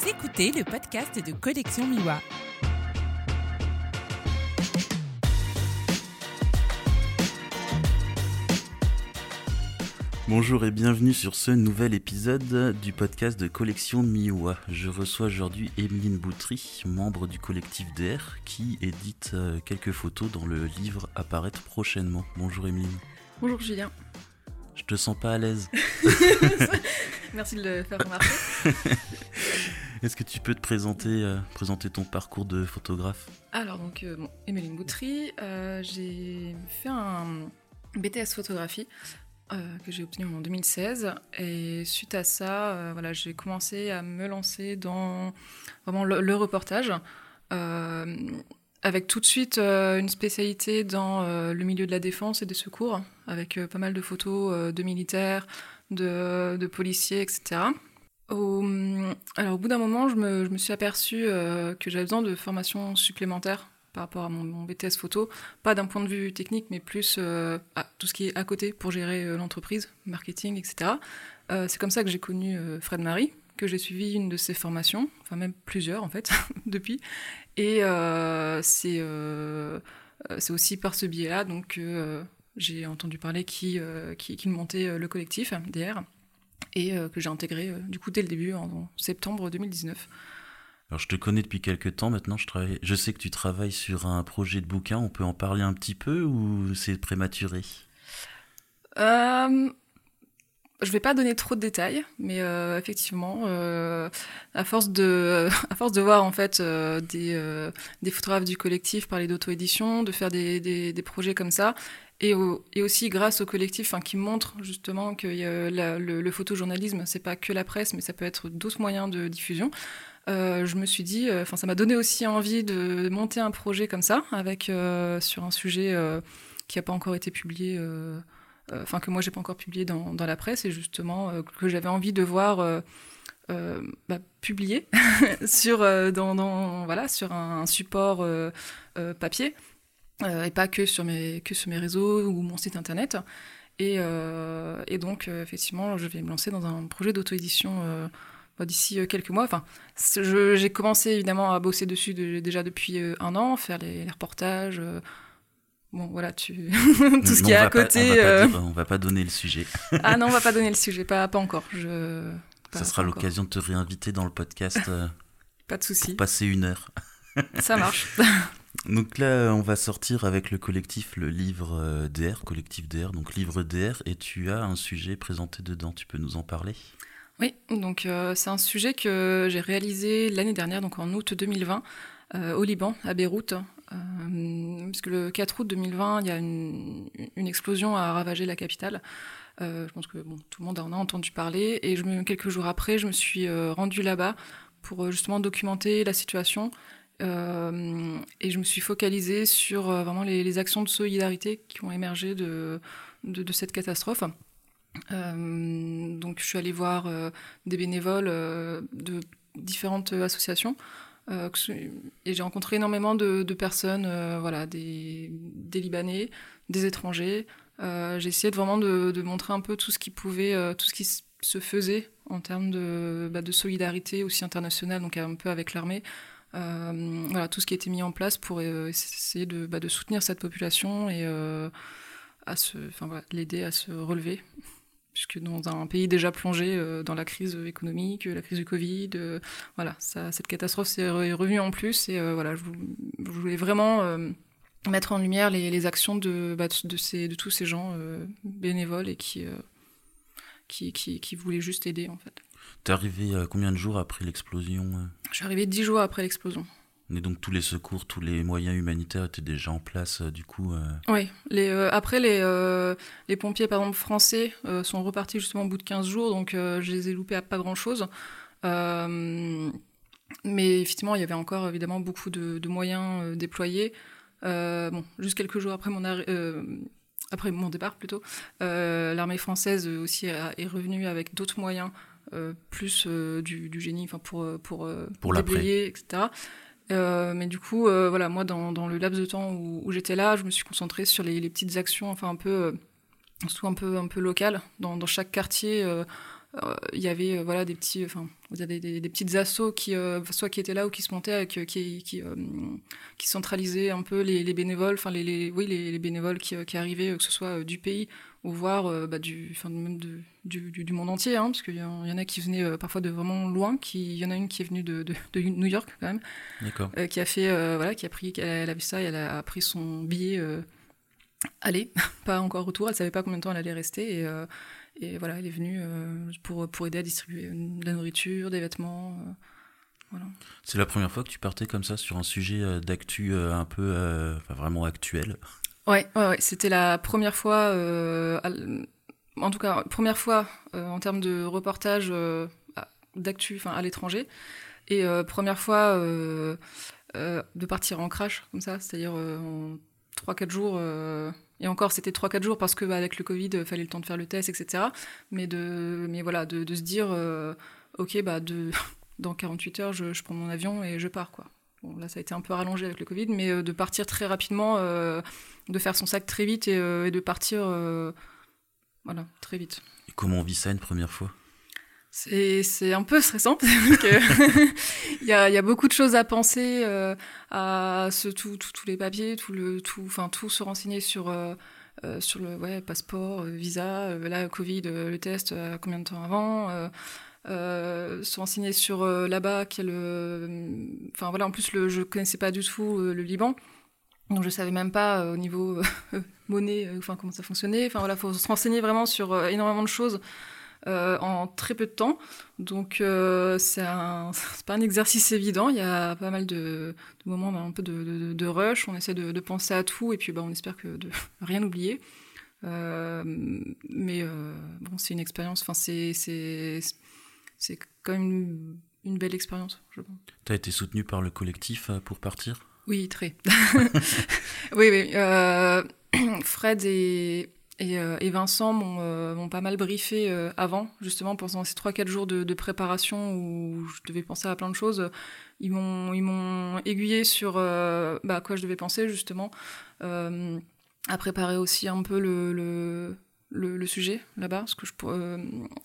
Vous écoutez le podcast de Collection Miwa. Bonjour et bienvenue sur ce nouvel épisode du podcast de Collection Miwa. Je reçois aujourd'hui Emeline Boutry, membre du collectif DR, qui édite euh, quelques photos dans le livre apparaître prochainement. Bonjour Emeline. Bonjour Julien. Je te sens pas à l'aise. Merci de le faire remarquer. Est-ce que tu peux te présenter, euh, présenter ton parcours de photographe? Alors, donc, euh, bon, Emeline Boutry, euh, j'ai fait un BTS photographie que j'ai obtenu en 2016. Et suite à ça, voilà, j'ai commencé à me lancer dans vraiment le, reportage. avec tout de suite une spécialité dans le milieu de la défense et des secours, avec pas mal de photos de militaires, de policiers, etc. Au, alors au bout d'un moment, je me, suis aperçue euh, que j'avais besoin de formation supplémentaire par rapport à mon, BTS photo, pas d'un point de vue technique, mais plus euh, à tout ce qui est à côté pour gérer euh, l'entreprise, marketing, etc. C'est comme ça que j'ai connu Fred Marie, que j'ai suivi une de ses formations, enfin même plusieurs en fait, depuis. Et c'est aussi par ce biais-là donc j'ai entendu parler qui, euh, qui, qui montait le collectif DR et euh, que j'ai intégré euh, du coup dès le début en, en septembre 2019. Alors je te connais depuis quelques temps maintenant, je, travaille... je sais que tu travailles sur un projet de bouquin, on peut en parler un petit peu ou c'est prématuré? Euh, je vais pas donner trop de détails, mais euh, effectivement, euh, à force de, voir en fait euh, des, photographes du collectif parler d'auto-édition, de faire des, projets comme ça, et, au- et aussi grâce au collectif, qui montre justement que le, le photojournalisme, c'est pas que la presse, mais ça peut être d'autres moyens de diffusion. Je me suis dit, enfin, ça m'a donné aussi envie de monter un projet comme ça, avec sur un sujet qui n'a pas encore été publié. Euh, enfin que moi j'ai pas encore publié dans, la presse et justement euh, que j'avais envie de voir euh, bah, publié sur dans, voilà sur un, support papier et pas que sur mes que sur mes réseaux ou mon site internet. Et, donc effectivement je vais me lancer dans un projet d'auto-édition d'ici quelques mois. Enfin j'ai commencé évidemment à bosser dessus de- déjà depuis un an faire les, reportages Bon, voilà, tu... tout ce Non, qui est à pas- côté. on, va pas euh, on va pas donner le sujet. ah non, on va pas donner le sujet, pas, pas encore. Je... pas- Ça sera l'occasion de te réinviter dans le podcast euh, Pas de souci, passer une heure. ça marche. Donc là, on va sortir avec le collectif, le livre euh, DR, collectif DR, donc livre DR, et tu as un sujet présenté dedans, tu peux nous en parler? Oui, donc euh, c'est un sujet que j'ai réalisé l'année dernière, donc en août 2020, euh, au Liban, à Beyrouth. Euh, puisque le 4 août 2020, il y a une, une explosion a ravagé la capitale. Euh, je pense que bon, tout le monde en a entendu parler. Et quelques jours après, je me suis euh, rendue là-bas pour euh, justement documenter la situation. Euh, et je me suis focalisée sur euh, vraiment les, actions de solidarité qui ont émergé de, de, cette catastrophe. Euh, donc je suis allée voir euh, des bénévoles euh, de différentes associations euh, et j'ai rencontré énormément de, personnes, euh, voilà, des, Libanais, des étrangers. Euh, j'ai essayé vraiment de, montrer un peu tout ce qui pouvait, euh, tout ce qui se faisait en termes de, bah, de solidarité aussi internationale, donc un peu avec l'armée. Voilà, tout ce qui a été mis en place pour essayer de, bah, de soutenir cette population et à l'aider à se relever puisque dans un pays déjà plongé euh, dans la crise économique, la crise du Covid, euh, voilà, ça, cette catastrophe s'est re- revenue en plus et euh, voilà, je, vou- je voulais vraiment euh, mettre en lumière les, les actions de, bah, de, ces, de tous ces gens euh, bénévoles et qui, euh, qui, qui, qui voulaient juste aider en fait. T'es arrivé euh, combien de jours après l'explosion euh? Je suis arrivée dix jours après l'explosion. Et donc tous les secours, tous les moyens humanitaires étaient déjà en place, euh, du coup. euh, Oui, les, euh, après les, les pompiers par exemple français sont repartis justement au bout de 15 jours, donc je les ai loupés à pas grand chose. mais effectivement, il y avait encore évidemment beaucoup de, de moyens déployés. Bon, juste quelques jours après mon, après mon départ plutôt, l'armée française aussi a- est revenue avec d'autres moyens, plus du, du génie, enfin pour pour, Pour déblayer, etc. Euh, mais du coup, euh, voilà, moi, dans, le laps de temps où, j'étais là, je me suis concentrée sur les, petites actions, enfin un peu, euh, un peu, un locales, dans chaque quartier. Euh, il y avait voilà des petits enfin des, des, des, petites assos qui soit qui étaient là ou qui se montaient avec, qui qui, qui centralisaient un peu les, les bénévoles enfin les, les, oui les, les bénévoles qui, qui arrivaient que ce soit du pays ou voir bah, du enfin même de, du, du, monde entier hein, parce qu'il y, y, en a qui venaient parfois de vraiment loin qui il y en a une qui est venue de, de, de New York quand même qui a fait voilà qui a pris elle a vu ça et elle a pris son billet aller, pas encore retour. Elle savait pas combien de temps elle allait rester et, euh, et voilà, elle est venue euh, pour, pour aider à distribuer de la nourriture, des vêtements. Euh, voilà. C'est la première fois que tu partais comme ça sur un sujet d'actu un peu enfin, vraiment actuel. Ouais, ouais, ouais. c'était la première fois, en tout cas première fois en termes de reportage d'actu, enfin à l'étranger, et première fois de partir en crash comme ça, c'est-à-dire en 3-4 jours. Euh, et encore, c'était 3-4 jours parce que bah, avec le Covid, il fallait le temps de faire le test, etc. Mais, de, mais voilà, de, se dire, euh, ok, bah, de, dans 48 heures, je, prends mon avion et je pars. quoi. Bon, là, ça a été un peu rallongé avec le Covid, mais euh, de partir très rapidement, de faire son sac très vite et, et de partir voilà, très vite. Et comment on vit ça une première fois? C'est un peu stressant il y a, y a, beaucoup de choses à penser, euh, à ce, tous les papiers, tout le, tout, tout se renseigner sur euh, euh, sur le ouais, passeport, visa, là Covid, le test, combien de temps avant, se renseigner sur là-bas quel, enfin voilà en plus le, je connaissais pas du tout le Liban. Donc je savais même pas au niveau monnaie, enfin comment ça fonctionnait. Enfin voilà, faut se renseigner vraiment sur énormément de choses. Euh, en très peu de temps. Donc euh, c'est pas un exercice évident. Il y a pas mal de, de moments un peu de, de, rush. On essaie de, penser à tout et puis bah, on espère que de rien oublier. Euh, mais bon, c'est une expérience. Enfin, c'est c'est quand même une, une belle expérience, je pense. Tu as été soutenu par le collectif pour partir? Oui, très. oui, oui. Fred et euh, et, Vincent euh, m'ont pas mal briefé euh, avant, justement, pendant ces 3-4 jours de, préparation où je devais penser à plein de choses. Ils m'ont aiguillé sur bah, à quoi je devais penser, justement, à préparer aussi un peu le, sujet là-bas. Parce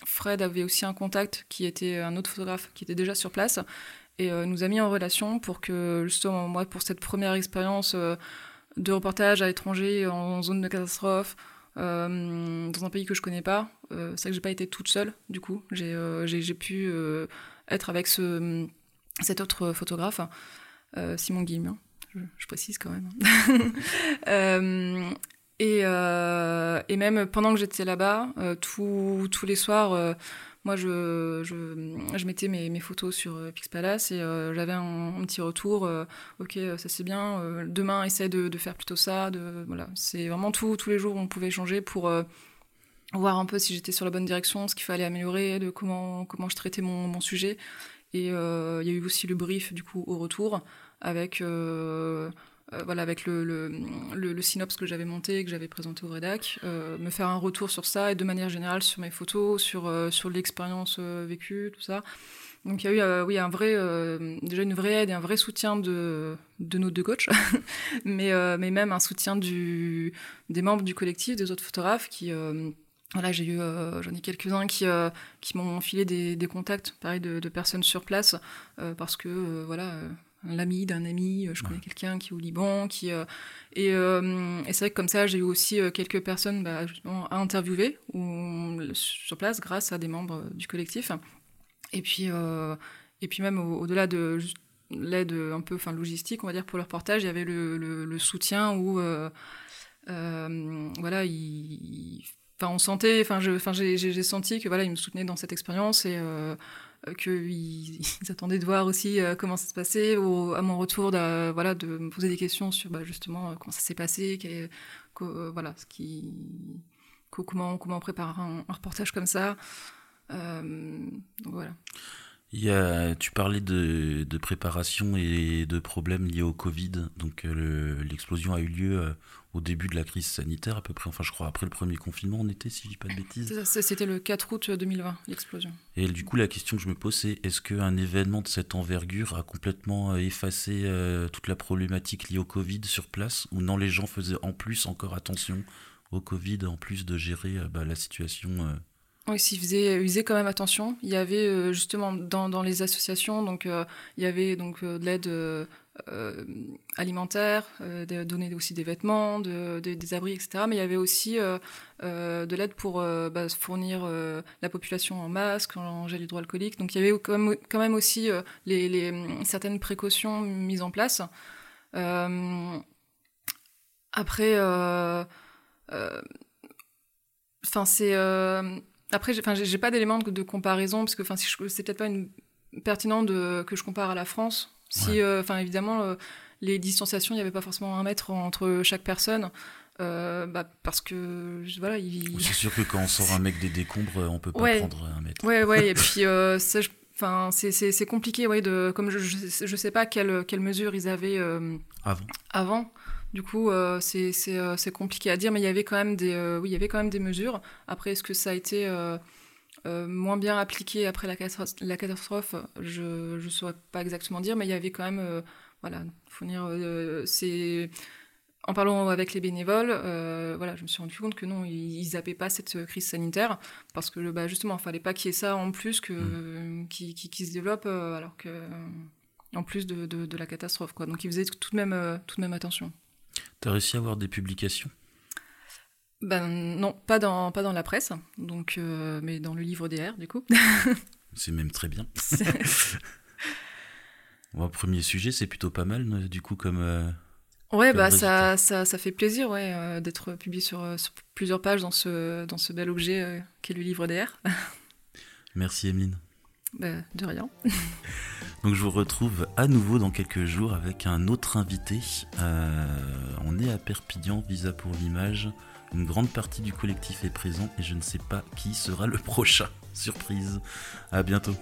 Fred avait aussi un contact qui était un autre photographe qui était déjà sur place et nous a mis en relation pour que, justement, moi, pour cette première expérience de reportage à l'étranger en zone de catastrophe, euh, dans un pays que je connais pas. Euh, c'est que j'ai pas été toute seule, du coup. J'ai euh, pu être avec ce, cet autre photographe, Simon Guillemin, je, précise quand même. et, et, même pendant que j'étais là-bas, tous les soirs, moi, je, je, mettais mes, photos sur euh, Pixpalace et euh, j'avais un, petit retour. Euh, ok, ça c'est bien. demain, essaie de, faire plutôt ça. Voilà, c'est vraiment tous les jours on pouvait échanger pour voir un peu si j'étais sur la bonne direction, ce qu'il fallait améliorer, de comment comment je traitais mon, sujet. Et il y a eu aussi le brief du coup au retour avec voilà, avec le, le, synopsis que j'avais monté, que j'avais présenté au rédac, euh, me faire un retour sur ça et de manière générale sur mes photos, sur, euh, sur l'expérience vécue, tout ça. Donc il y a eu oui, un vrai, déjà une vraie aide et un vrai soutien de, de nos deux coachs, mais, mais même un soutien du, des membres du collectif, des autres photographes qui... voilà, j'ai eu, j'en ai quelques-uns qui, qui m'ont filé des, contacts, pareil, de personnes sur place, parce que, voilà, l'ami d'un ami, euh, je connais quelqu'un qui est au Liban, qui euh, euh, et, c'est vrai que comme ça j'ai eu aussi quelques personnes bah, à interviewer ou, sur place grâce à des membres du collectif. Et puis et puis même au-delà de l'aide un peu enfin logistique on va dire pour le reportage, il y avait le, le, soutien où voilà il, on sentait enfin j'ai senti que voilà il me soutenait dans cette expérience et euh, qu'ils attendaient de voir aussi euh, comment ça se passait, ou à mon retour de, voilà, de me poser des questions sur bah, justement euh, comment ça s'est passé, voilà, ce qui, comment, comment on prépare un, reportage comme ça. donc voilà. Il y a, tu parlais de, de, préparation et de problèmes liés au Covid. Donc l'explosion a eu lieu au début de la crise sanitaire, à peu près, enfin je crois après le premier confinement on était, si je dis pas de bêtises. C'était le 4 août 2020, l'explosion. Et du coup la question que je me pose c'est, est-ce qu'un événement de cette envergure a complètement euh, effacé euh, toute la problématique liée au Covid sur place, ou non les gens faisaient en plus encore attention au Covid, en plus de gérer euh, bah, la situation Oui, s'ils faisaient, ils quand même attention. Il y avait justement dans, dans, les associations, donc il y avait donc de l'aide euh, alimentaire, euh, donner aussi des vêtements, de, des abris, etc. Mais il y avait aussi euh, de l'aide pour bah, fournir la population en masques, en gel hydroalcoolique. Donc il y avait quand même, quand même aussi les, les, certaines précautions mises en place. après, enfin c'est après, j'ai pas d'éléments de, comparaison parce que, enfin, c'est peut-être pas une, pertinent de, que je compare à la France. Si, euh, enfin, évidemment, euh, les distanciations, il n'y avait pas forcément un mètre entre chaque personne. Euh, bah, parce que voilà il... c'est sûr que quand on sort un mec des décombres on peut pas prendre un mètre. Ouais ouais et puis enfin c'est compliqué ouais de comme je, je, sais pas quelle quelle mesure ils avaient avant. avant du coup c'est compliqué à dire mais il y avait quand même des oui il y avait quand même des mesures après est-ce que ça a été euh, moins bien appliqué après la, catastrophe, je ne saurais pas exactement dire, mais il y avait quand même, euh, voilà, fournir, euh, c'est en parlant avec les bénévoles, voilà, je me suis rendu compte que non, ils, zappaient pas cette crise sanitaire parce que bah, justement, il fallait pas qu'il y ait ça en plus que mm. qui, qui, se développe alors que en plus de, de, la catastrophe, quoi. Donc ils faisaient tout de même tout de même attention. Tu as réussi à avoir des publications? Ben non, pas dans, pas dans la presse, donc, euh, mais dans le livre DR, du coup. c'est même très bien. bon, premier sujet, c'est plutôt pas mal, du coup, comme. Euh, ouais, bah ça, ça, ça, fait plaisir ouais, euh, d'être publié sur, plusieurs pages dans ce, dans ce bel objet qu'est le livre DR. Merci, Emeline. Bah, de rien. Donc je vous retrouve à nouveau dans quelques jours avec un autre invité. on est à Perpignan, Visa pour l'image. Une grande partie du collectif est présent et je ne sais pas qui sera le prochain. Surprise. À bientôt.